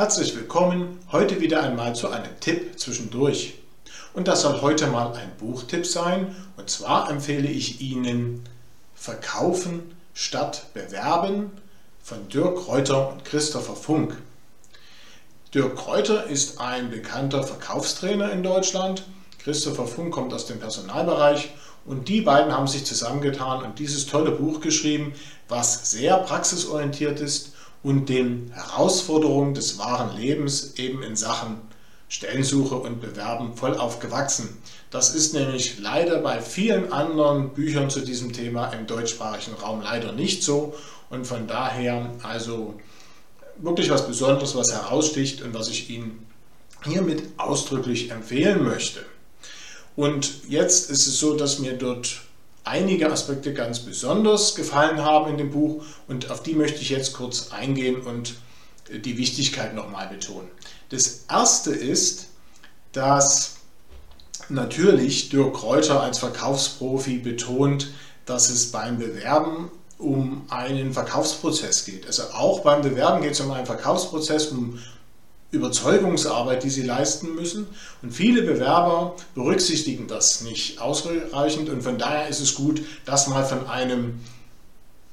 Herzlich willkommen, heute wieder einmal zu einem Tipp zwischendurch. Und das soll heute mal ein Buchtipp sein. Und zwar empfehle ich Ihnen Verkaufen statt Bewerben von Dirk Reuter und Christopher Funk. Dirk Kräuter ist ein bekannter Verkaufstrainer in Deutschland. Christopher Funk kommt aus dem Personalbereich und die beiden haben sich zusammengetan und dieses tolle Buch geschrieben, was sehr praxisorientiert ist und den Herausforderungen des wahren Lebens eben in Sachen Stellensuche und Bewerben voll aufgewachsen. Das ist nämlich leider bei vielen anderen Büchern zu diesem Thema im deutschsprachigen Raum leider nicht so und von daher also wirklich was Besonderes, was heraussticht und was ich Ihnen hiermit ausdrücklich empfehlen möchte. Und jetzt ist es so, dass mir dort einige Aspekte ganz besonders gefallen haben in dem Buch und auf die möchte ich jetzt kurz eingehen und die Wichtigkeit nochmal betonen. Das erste ist, dass natürlich Dirk Kräuter als Verkaufsprofi betont, dass es beim Bewerben um einen Verkaufsprozess geht. Also auch beim Bewerben geht es um einen Verkaufsprozess, um Überzeugungsarbeit, die sie leisten müssen. Und viele Bewerber berücksichtigen das nicht ausreichend und von daher ist es gut, das mal von einem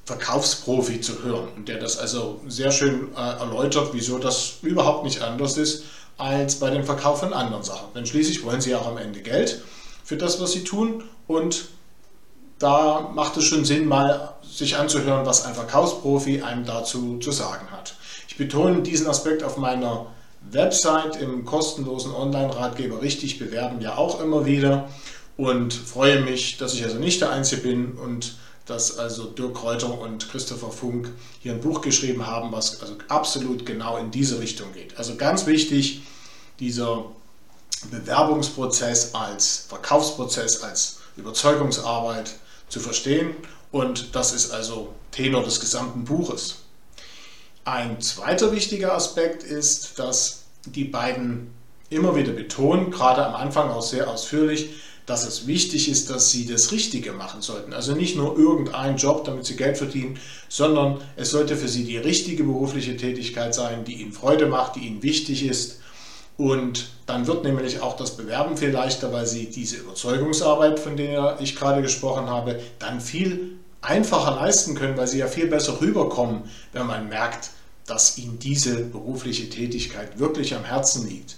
Verkaufsprofi zu hören der das also sehr schön äh, erläutert, wieso das überhaupt nicht anders ist als bei dem Verkauf von anderen Sachen. Denn schließlich wollen sie auch am Ende Geld für das, was sie tun und da macht es schon Sinn, mal sich anzuhören, was ein Verkaufsprofi einem dazu zu sagen hat. Ich betone diesen Aspekt auf meiner Website im kostenlosen Online-Ratgeber richtig bewerben ja auch immer wieder und freue mich, dass ich also nicht der Einzige bin und dass also Dirk Kräuter und Christopher Funk hier ein Buch geschrieben haben, was also absolut genau in diese Richtung geht. Also ganz wichtig, dieser Bewerbungsprozess als Verkaufsprozess, als Überzeugungsarbeit zu verstehen und das ist also Tenor des gesamten Buches. Ein zweiter wichtiger Aspekt ist, dass die beiden immer wieder betonen, gerade am Anfang auch sehr ausführlich, dass es wichtig ist, dass sie das Richtige machen sollten. Also nicht nur irgendeinen Job, damit sie Geld verdienen, sondern es sollte für sie die richtige berufliche Tätigkeit sein, die ihnen Freude macht, die ihnen wichtig ist. Und dann wird nämlich auch das Bewerben viel leichter, weil sie diese Überzeugungsarbeit, von der ich gerade gesprochen habe, dann viel einfacher leisten können, weil sie ja viel besser rüberkommen, wenn man merkt, dass ihnen diese berufliche Tätigkeit wirklich am Herzen liegt.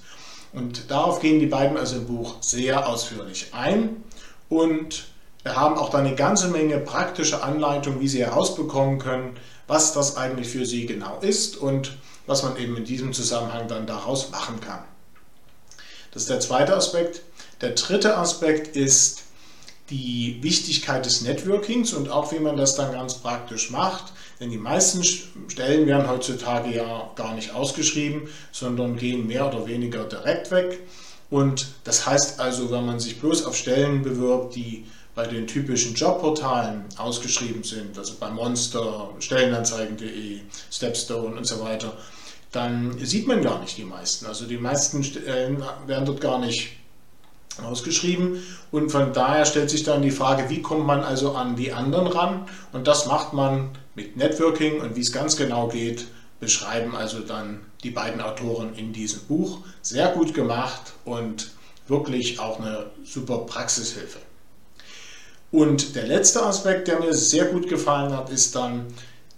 Und darauf gehen die beiden also im Buch sehr ausführlich ein und wir haben auch da eine ganze Menge praktische Anleitungen, wie Sie herausbekommen können, was das eigentlich für Sie genau ist und was man eben in diesem Zusammenhang dann daraus machen kann. Das ist der zweite Aspekt. Der dritte Aspekt ist die Wichtigkeit des Networkings und auch wie man das dann ganz praktisch macht. Denn die meisten Stellen werden heutzutage ja gar nicht ausgeschrieben, sondern gehen mehr oder weniger direkt weg. Und das heißt also, wenn man sich bloß auf Stellen bewirbt, die bei den typischen Jobportalen ausgeschrieben sind, also bei Monster, Stellenanzeigen.de, Stepstone und so weiter, dann sieht man gar nicht die meisten. Also die meisten Stellen werden dort gar nicht ausgeschrieben und von daher stellt sich dann die Frage, wie kommt man also an die anderen ran und das macht man mit Networking und wie es ganz genau geht, beschreiben also dann die beiden Autoren in diesem Buch. Sehr gut gemacht und wirklich auch eine super Praxishilfe. Und der letzte Aspekt, der mir sehr gut gefallen hat, ist dann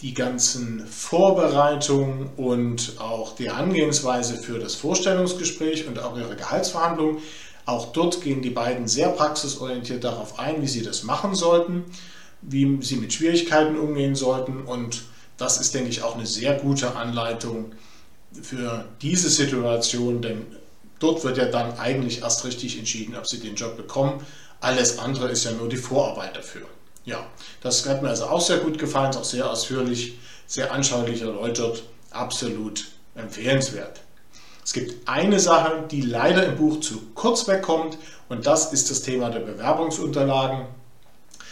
die ganzen Vorbereitungen und auch die Angehensweise für das Vorstellungsgespräch und auch ihre Gehaltsverhandlungen. Auch dort gehen die beiden sehr praxisorientiert darauf ein, wie sie das machen sollten, wie sie mit Schwierigkeiten umgehen sollten und das ist, denke ich, auch eine sehr gute Anleitung für diese Situation, denn dort wird ja dann eigentlich erst richtig entschieden, ob sie den Job bekommen. Alles andere ist ja nur die Vorarbeit dafür. Ja, das hat mir also auch sehr gut gefallen, ist auch sehr ausführlich, sehr anschaulich erläutert, absolut empfehlenswert. Es gibt eine Sache, die leider im Buch zu kurz wegkommt und das ist das Thema der Bewerbungsunterlagen.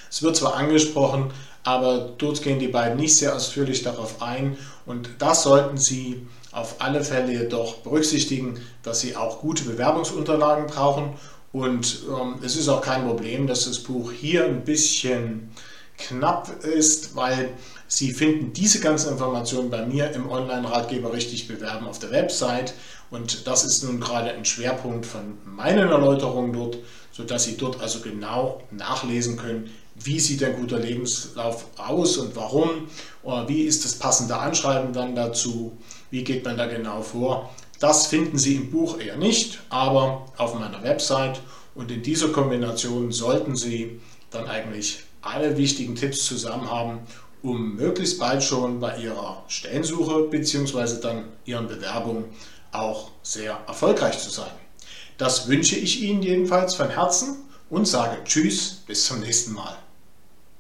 Es wird zwar angesprochen, aber dort gehen die beiden nicht sehr ausführlich darauf ein und das sollten Sie auf alle Fälle jedoch berücksichtigen, dass Sie auch gute Bewerbungsunterlagen brauchen und ähm, es ist auch kein Problem, dass das Buch hier ein bisschen knapp ist, weil Sie finden diese ganzen Informationen bei mir im Online-Ratgeber richtig bewerben auf der Website. Und das ist nun gerade ein Schwerpunkt von meinen Erläuterungen dort, sodass Sie dort also genau nachlesen können, wie sieht ein guter Lebenslauf aus und warum, oder wie ist das passende Anschreiben dann dazu, wie geht man da genau vor. Das finden Sie im Buch eher nicht, aber auf meiner Website. Und in dieser Kombination sollten Sie dann eigentlich alle wichtigen Tipps zusammen haben, um möglichst bald schon bei Ihrer Stellensuche bzw. dann Ihren Bewerbungen auch sehr erfolgreich zu sein. Das wünsche ich Ihnen jedenfalls von Herzen und sage Tschüss, bis zum nächsten Mal.